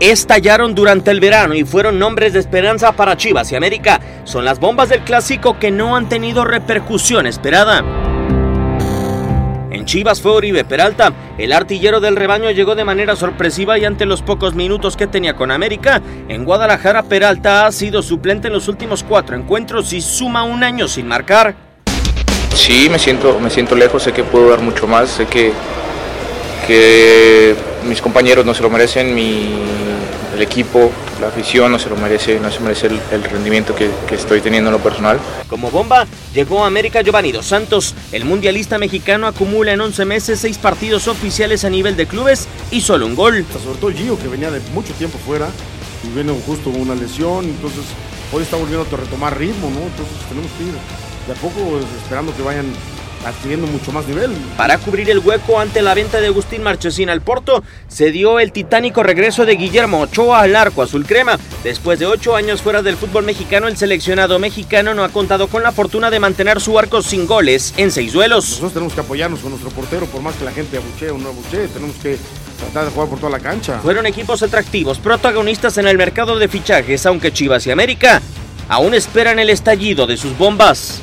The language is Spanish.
Estallaron durante el verano y fueron nombres de esperanza para Chivas y América. Son las bombas del clásico que no han tenido repercusión esperada. En Chivas fue Oribe Peralta, el artillero del rebaño llegó de manera sorpresiva y ante los pocos minutos que tenía con América, en Guadalajara Peralta ha sido suplente en los últimos cuatro encuentros y suma un año sin marcar. Sí, me siento, me siento lejos, sé que puedo dar mucho más, sé que, que mis compañeros no se lo merecen, mi, el equipo, la afición no se lo merece, no se merece el, el rendimiento que, que estoy teniendo en lo personal. Como bomba, llegó a América Giovanni Dos Santos. El mundialista mexicano acumula en 11 meses 6 partidos oficiales a nivel de clubes y solo un gol. Sobre todo Gio, que venía de mucho tiempo fuera y viene justo una lesión, entonces hoy está volviendo a retomar ritmo, ¿no? Entonces tenemos que ir de a poco esperando que vayan adquiriendo mucho más nivel. Para cubrir el hueco ante la venta de Agustín Marchesín al Porto, se dio el titánico regreso de Guillermo Ochoa al arco azul crema. Después de ocho años fuera del fútbol mexicano, el seleccionado mexicano no ha contado con la fortuna de mantener su arco sin goles en seis duelos. Nosotros tenemos que apoyarnos con nuestro portero, por más que la gente abuchee o no abuchee, tenemos que tratar de jugar por toda la cancha. Fueron equipos atractivos, protagonistas en el mercado de fichajes, aunque Chivas y América aún esperan el estallido de sus bombas.